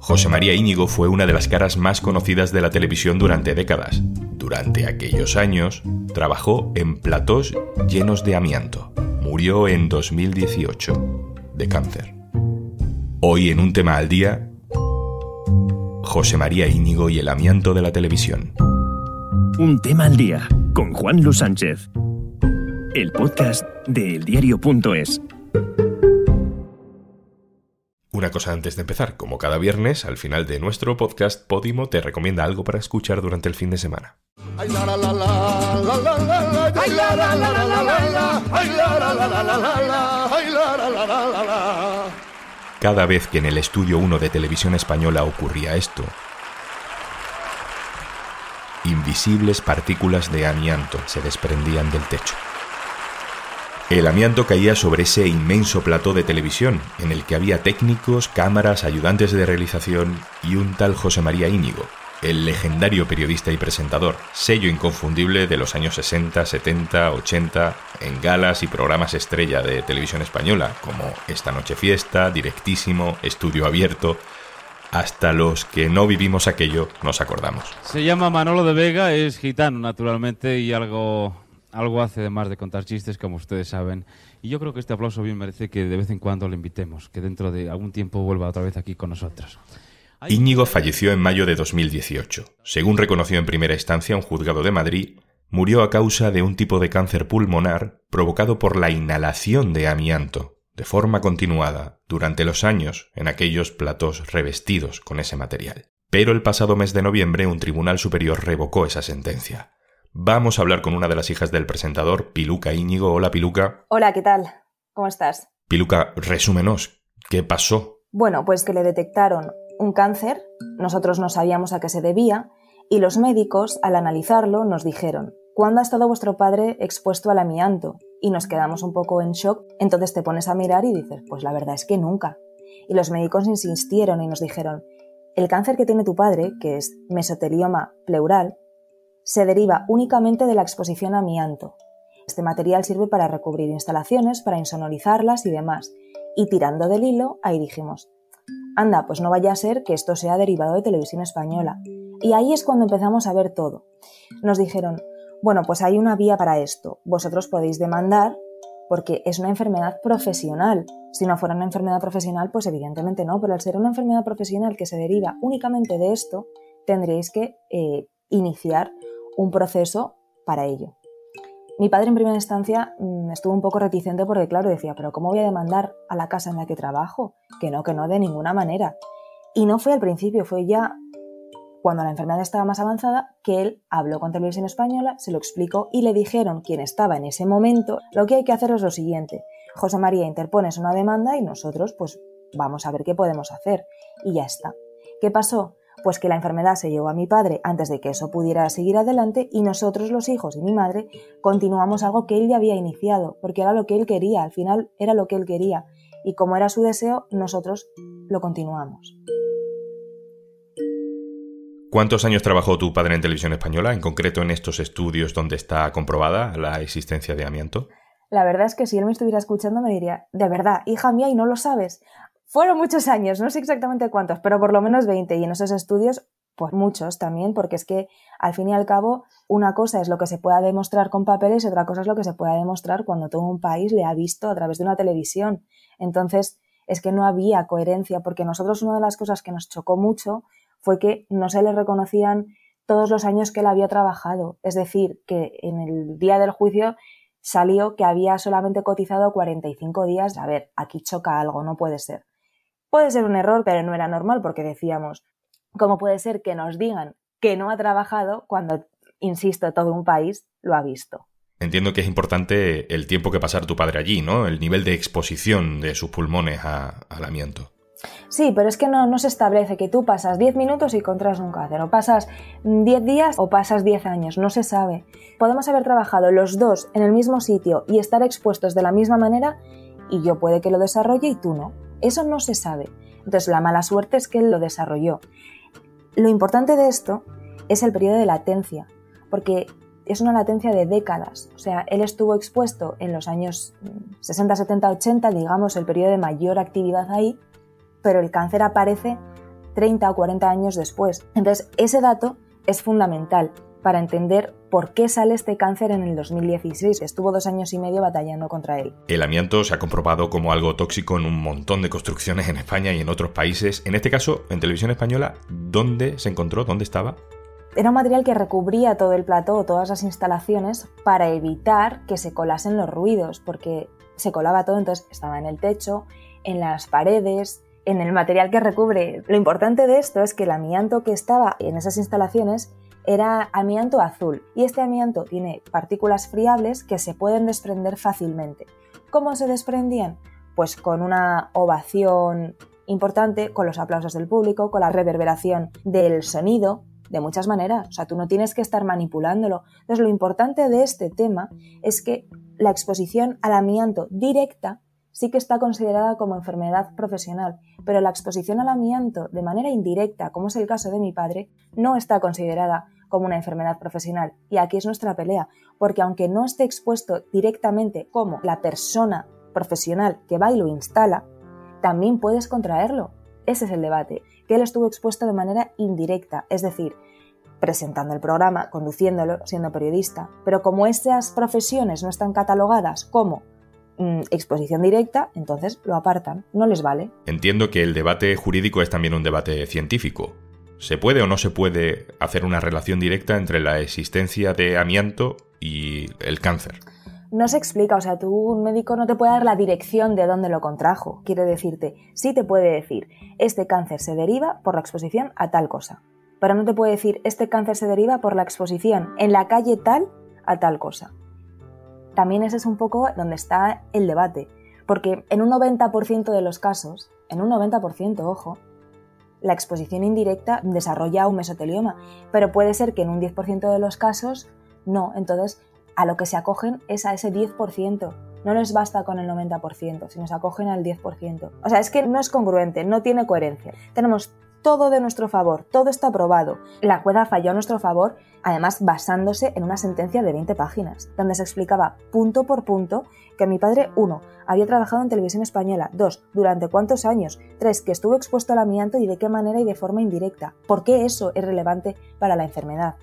José María Íñigo fue una de las caras más conocidas de la televisión durante décadas. Durante aquellos años, trabajó en platós llenos de amianto. Murió en 2018 de cáncer. Hoy en un tema al día, José María Íñigo y el amianto de la televisión. Un tema al día con Juan Luis Sánchez. El podcast de eldiario.es. Una cosa antes de empezar, como cada viernes, al final de nuestro podcast, Podimo te recomienda algo para escuchar durante el fin de semana. Cada vez que en el estudio 1 de televisión española ocurría esto, invisibles partículas de amianto se desprendían del techo. El amianto caía sobre ese inmenso plató de televisión, en el que había técnicos, cámaras, ayudantes de realización y un tal José María Íñigo, el legendario periodista y presentador, sello inconfundible de los años 60, 70, 80, en galas y programas estrella de televisión española, como Esta Noche Fiesta, Directísimo, Estudio Abierto, hasta los que no vivimos aquello nos acordamos. Se llama Manolo de Vega, es gitano naturalmente y algo algo hace además de contar chistes, como ustedes saben. Y yo creo que este aplauso bien merece que de vez en cuando le invitemos, que dentro de algún tiempo vuelva otra vez aquí con nosotros. Íñigo falleció en mayo de 2018. Según reconoció en primera instancia un juzgado de Madrid, murió a causa de un tipo de cáncer pulmonar provocado por la inhalación de amianto, de forma continuada, durante los años en aquellos platós revestidos con ese material. Pero el pasado mes de noviembre un tribunal superior revocó esa sentencia. Vamos a hablar con una de las hijas del presentador, Piluca Íñigo. Hola, Piluca. Hola, ¿qué tal? ¿Cómo estás? Piluca, resúmenos. ¿Qué pasó? Bueno, pues que le detectaron un cáncer, nosotros no sabíamos a qué se debía, y los médicos, al analizarlo, nos dijeron, ¿cuándo ha estado vuestro padre expuesto al amianto? Y nos quedamos un poco en shock, entonces te pones a mirar y dices, pues la verdad es que nunca. Y los médicos insistieron y nos dijeron, el cáncer que tiene tu padre, que es mesotelioma pleural, se deriva únicamente de la exposición a amianto. Este material sirve para recubrir instalaciones, para insonorizarlas y demás. Y tirando del hilo, ahí dijimos, anda, pues no vaya a ser que esto sea derivado de televisión española. Y ahí es cuando empezamos a ver todo. Nos dijeron, bueno, pues hay una vía para esto. Vosotros podéis demandar porque es una enfermedad profesional. Si no fuera una enfermedad profesional, pues evidentemente no, pero al ser una enfermedad profesional que se deriva únicamente de esto, tendréis que eh, iniciar un proceso para ello. Mi padre en primera instancia mm, estuvo un poco reticente porque, claro, decía, pero ¿cómo voy a demandar a la casa en la que trabajo? Que no, que no, de ninguna manera. Y no fue al principio, fue ya cuando la enfermedad estaba más avanzada que él habló con Televisión Española, se lo explicó y le dijeron quien estaba en ese momento, lo que hay que hacer es lo siguiente, José María interpones una demanda y nosotros pues vamos a ver qué podemos hacer. Y ya está. ¿Qué pasó? Pues que la enfermedad se llevó a mi padre antes de que eso pudiera seguir adelante y nosotros los hijos y mi madre continuamos algo que él ya había iniciado, porque era lo que él quería, al final era lo que él quería y como era su deseo, nosotros lo continuamos. ¿Cuántos años trabajó tu padre en televisión española, en concreto en estos estudios donde está comprobada la existencia de amianto? La verdad es que si él me estuviera escuchando me diría, de verdad, hija mía, y no lo sabes. Fueron muchos años, no sé exactamente cuántos, pero por lo menos 20. Y en esos estudios, pues muchos también, porque es que al fin y al cabo, una cosa es lo que se pueda demostrar con papeles y otra cosa es lo que se pueda demostrar cuando todo un país le ha visto a través de una televisión. Entonces, es que no había coherencia, porque nosotros una de las cosas que nos chocó mucho fue que no se le reconocían todos los años que él había trabajado. Es decir, que en el día del juicio salió que había solamente cotizado 45 días. A ver, aquí choca algo, no puede ser. Puede ser un error, pero no era normal porque decíamos, ¿cómo puede ser que nos digan que no ha trabajado cuando, insisto, todo un país lo ha visto? Entiendo que es importante el tiempo que pasar tu padre allí, ¿no? El nivel de exposición de sus pulmones al amianto. Sí, pero es que no, no, se establece que tú pasas 10 minutos y contras un cáncer, o pasas 10 días o pasas 10 años, no se sabe. Podemos haber trabajado los dos en el mismo sitio y estar expuestos de la misma manera y yo puede que lo desarrolle y tú no. Eso no se sabe. Entonces la mala suerte es que él lo desarrolló. Lo importante de esto es el periodo de latencia, porque es una latencia de décadas. O sea, él estuvo expuesto en los años 60, 70, 80, digamos, el periodo de mayor actividad ahí, pero el cáncer aparece 30 o 40 años después. Entonces, ese dato es fundamental para entender por qué sale este cáncer en el 2016. Estuvo dos años y medio batallando contra él. El amianto se ha comprobado como algo tóxico en un montón de construcciones en España y en otros países. En este caso, en televisión española, ¿dónde se encontró? ¿Dónde estaba? Era un material que recubría todo el plató, todas las instalaciones, para evitar que se colasen los ruidos, porque se colaba todo, entonces estaba en el techo, en las paredes, en el material que recubre. Lo importante de esto es que el amianto que estaba en esas instalaciones era amianto azul y este amianto tiene partículas friables que se pueden desprender fácilmente. ¿Cómo se desprendían? Pues con una ovación importante, con los aplausos del público, con la reverberación del sonido, de muchas maneras. O sea, tú no tienes que estar manipulándolo. Entonces, lo importante de este tema es que la exposición al amianto directa sí que está considerada como enfermedad profesional, pero la exposición al amianto de manera indirecta, como es el caso de mi padre, no está considerada como una enfermedad profesional. Y aquí es nuestra pelea, porque aunque no esté expuesto directamente como la persona profesional que va y lo instala, también puedes contraerlo. Ese es el debate, que él estuvo expuesto de manera indirecta, es decir, presentando el programa, conduciéndolo, siendo periodista, pero como esas profesiones no están catalogadas como mm, exposición directa, entonces lo apartan, no les vale. Entiendo que el debate jurídico es también un debate científico. ¿Se puede o no se puede hacer una relación directa entre la existencia de amianto y el cáncer? No se explica, o sea, tú, un médico no te puede dar la dirección de dónde lo contrajo. Quiere decirte, sí te puede decir, este cáncer se deriva por la exposición a tal cosa. Pero no te puede decir, este cáncer se deriva por la exposición en la calle tal a tal cosa. También ese es un poco donde está el debate. Porque en un 90% de los casos, en un 90%, ojo, la exposición indirecta desarrolla un mesotelioma, pero puede ser que en un 10% de los casos no. Entonces, a lo que se acogen es a ese 10%. No les basta con el 90%, sino se acogen al 10%. O sea, es que no es congruente, no tiene coherencia. Tenemos todo de nuestro favor, todo está aprobado. La jueza falló a nuestro favor, además basándose en una sentencia de 20 páginas, donde se explicaba punto por punto que mi padre, uno, había trabajado en televisión española, dos, durante cuántos años, tres, que estuvo expuesto al amianto y de qué manera y de forma indirecta, por qué eso es relevante para la enfermedad.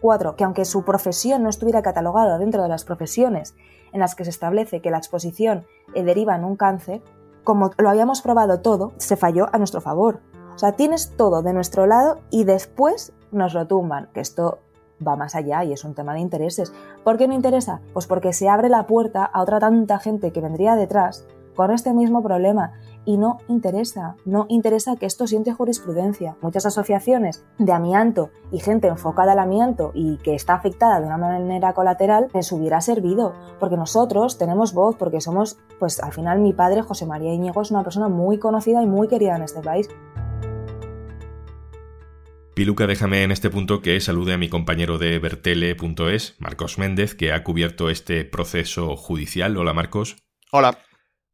Cuatro, que aunque su profesión no estuviera catalogada dentro de las profesiones en las que se establece que la exposición eh, deriva en un cáncer, como lo habíamos probado todo, se falló a nuestro favor. O sea, tienes todo de nuestro lado y después nos lo tumban, que esto va más allá y es un tema de intereses. ¿Por qué no interesa? Pues porque se abre la puerta a otra tanta gente que vendría detrás con este mismo problema y no interesa, no interesa que esto siente jurisprudencia. Muchas asociaciones de amianto y gente enfocada al amianto y que está afectada de una manera colateral les hubiera servido, porque nosotros tenemos voz, porque somos, pues al final mi padre José María Íñigo es una persona muy conocida y muy querida en este país. Piluca, déjame en este punto que salude a mi compañero de Bertele.es, Marcos Méndez, que ha cubierto este proceso judicial. Hola, Marcos. Hola.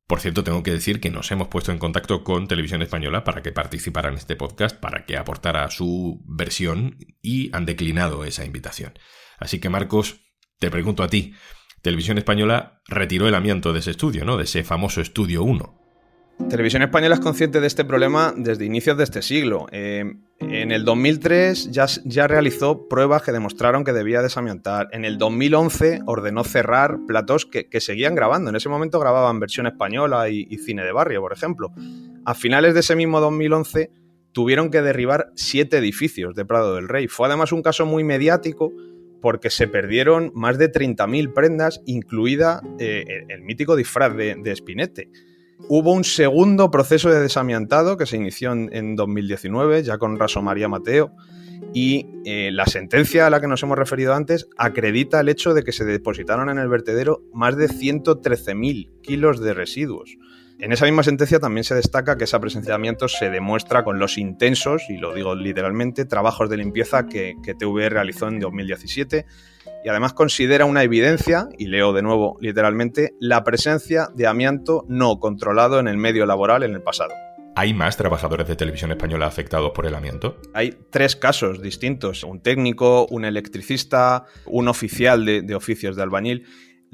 Por cierto, tengo que decir que nos hemos puesto en contacto con Televisión Española para que participara en este podcast, para que aportara su versión y han declinado esa invitación. Así que, Marcos, te pregunto a ti. Televisión Española retiró el amianto de ese estudio, ¿no? De ese famoso estudio 1. Televisión Española es consciente de este problema desde inicios de este siglo. Eh, en el 2003 ya, realizó pruebas que demostraron que debía desamiantar. En el 2011 ordenó cerrar platos que, seguían grabando. En ese momento grababan versión española y, cine de barrio, por ejemplo. A finales de ese mismo 2011 tuvieron que derribar siete edificios de Prado del Rey. Fue además un caso muy mediático porque se perdieron más de 30.000 prendas, incluida eh, el, mítico disfraz de, de. Hubo un segundo proceso de desamiantado que se inició en, 2019, ya con Raso María Mateo, y eh, la sentencia a la que nos hemos referido antes acredita el hecho de que se depositaron en el vertedero más de 113.000 kilos de residuos. En esa misma sentencia también se destaca que ese apresenciamiento se demuestra con los intensos, y lo digo literalmente, trabajos de limpieza que, que TV realizó en 2017 y además considera una evidencia, y leo de nuevo literalmente, la presencia de amianto no controlado en el medio laboral en el pasado. ¿Hay más trabajadores de televisión española afectados por el amianto? Hay tres casos distintos, un técnico, un electricista, un oficial de, oficios de albañil.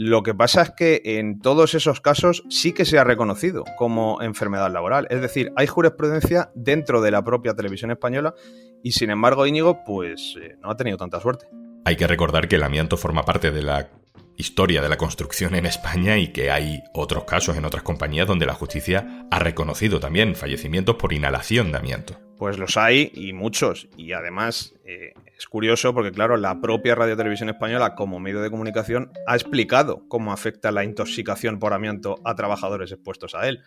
Lo que pasa es que en todos esos casos sí que se ha reconocido como enfermedad laboral. Es decir, hay jurisprudencia dentro de la propia televisión española y sin embargo Íñigo pues eh, no ha tenido tanta suerte. Hay que recordar que el amianto forma parte de la historia de la construcción en España y que hay otros casos en otras compañías donde la justicia ha reconocido también fallecimientos por inhalación de amianto. Pues los hay y muchos. Y además eh, es curioso porque, claro, la propia Radio Televisión Española como medio de comunicación ha explicado cómo afecta la intoxicación por amianto a trabajadores expuestos a él.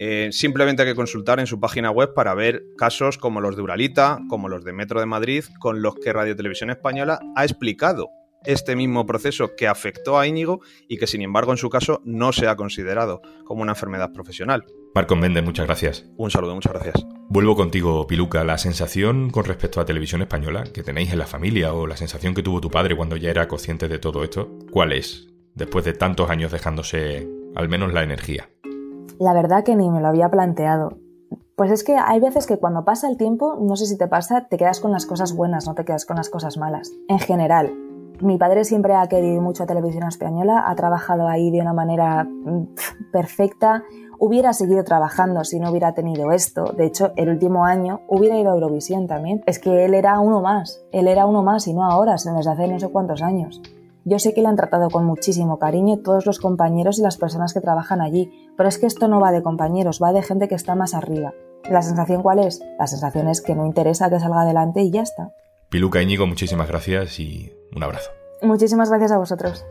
Eh, simplemente hay que consultar en su página web para ver casos como los de Uralita, como los de Metro de Madrid, con los que Radio Televisión Española ha explicado este mismo proceso que afectó a Íñigo y que sin embargo en su caso no se ha considerado como una enfermedad profesional. Marco Méndez, muchas gracias. Un saludo, muchas gracias. Vuelvo contigo, Piluca. La sensación con respecto a televisión española que tenéis en la familia o la sensación que tuvo tu padre cuando ya era consciente de todo esto, ¿cuál es? Después de tantos años dejándose al menos la energía. La verdad que ni me lo había planteado. Pues es que hay veces que cuando pasa el tiempo, no sé si te pasa, te quedas con las cosas buenas, no te quedas con las cosas malas. En general, mi padre siempre ha querido mucho a televisión española, ha trabajado ahí de una manera mm, perfecta. Hubiera seguido trabajando si no hubiera tenido esto. De hecho, el último año hubiera ido a Eurovisión también. Es que él era uno más. Él era uno más y no ahora, sino desde hace no sé cuántos años. Yo sé que le han tratado con muchísimo cariño todos los compañeros y las personas que trabajan allí, pero es que esto no va de compañeros, va de gente que está más arriba. ¿La sensación cuál es? La sensación es que no interesa que salga adelante y ya está. Piluca Íñigo, muchísimas gracias y un abrazo. Muchísimas gracias a vosotros.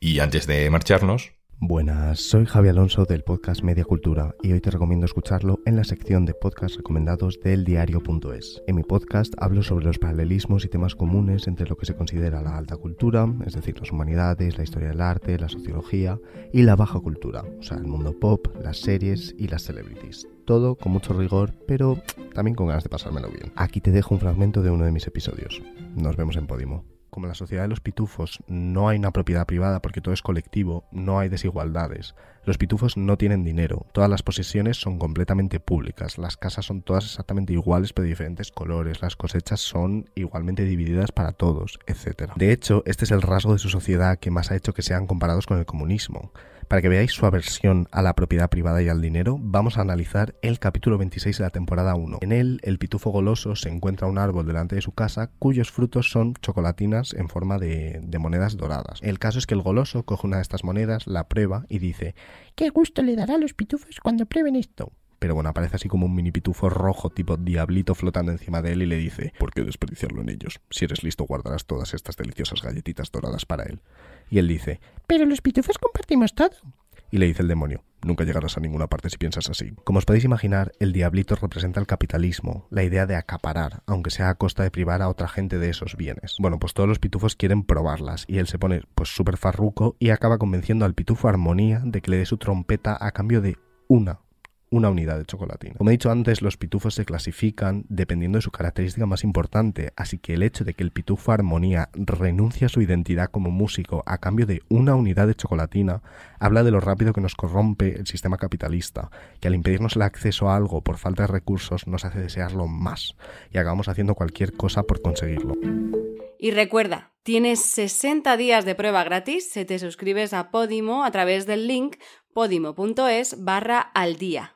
Y antes de marcharnos, Buenas, soy Javi Alonso del podcast Media Cultura y hoy te recomiendo escucharlo en la sección de podcast recomendados del diario.es. En mi podcast hablo sobre los paralelismos y temas comunes entre lo que se considera la alta cultura, es decir, las humanidades, la historia del arte, la sociología, y la baja cultura, o sea, el mundo pop, las series y las celebrities. Todo con mucho rigor, pero también con ganas de pasármelo bien. Aquí te dejo un fragmento de uno de mis episodios. Nos vemos en Podimo como la sociedad de los pitufos no hay una propiedad privada porque todo es colectivo, no hay desigualdades. Los pitufos no tienen dinero, todas las posesiones son completamente públicas, las casas son todas exactamente iguales pero de diferentes colores, las cosechas son igualmente divididas para todos, etc. De hecho, este es el rasgo de su sociedad que más ha hecho que sean comparados con el comunismo. Para que veáis su aversión a la propiedad privada y al dinero, vamos a analizar el capítulo 26 de la temporada 1. En él, el pitufo goloso se encuentra un árbol delante de su casa cuyos frutos son chocolatinas en forma de, de monedas doradas. El caso es que el goloso coge una de estas monedas, la prueba y dice ¿Qué gusto le dará a los pitufos cuando prueben esto? Pero bueno, aparece así como un mini pitufo rojo tipo diablito flotando encima de él y le dice, ¿por qué desperdiciarlo en ellos? Si eres listo guardarás todas estas deliciosas galletitas doradas para él. Y él dice, pero los pitufos compartimos todo. Y le dice el demonio, nunca llegarás a ninguna parte si piensas así. Como os podéis imaginar, el diablito representa el capitalismo, la idea de acaparar, aunque sea a costa de privar a otra gente de esos bienes. Bueno, pues todos los pitufos quieren probarlas, y él se pone pues súper farruco y acaba convenciendo al pitufo Armonía de que le dé su trompeta a cambio de una una unidad de chocolatina. Como he dicho antes, los pitufos se clasifican dependiendo de su característica más importante, así que el hecho de que el pitufo Armonía renuncie a su identidad como músico a cambio de una unidad de chocolatina habla de lo rápido que nos corrompe el sistema capitalista, que al impedirnos el acceso a algo por falta de recursos nos hace desearlo más y acabamos haciendo cualquier cosa por conseguirlo. Y recuerda, tienes 60 días de prueba gratis si te suscribes a Podimo a través del link podimo.es barra al día.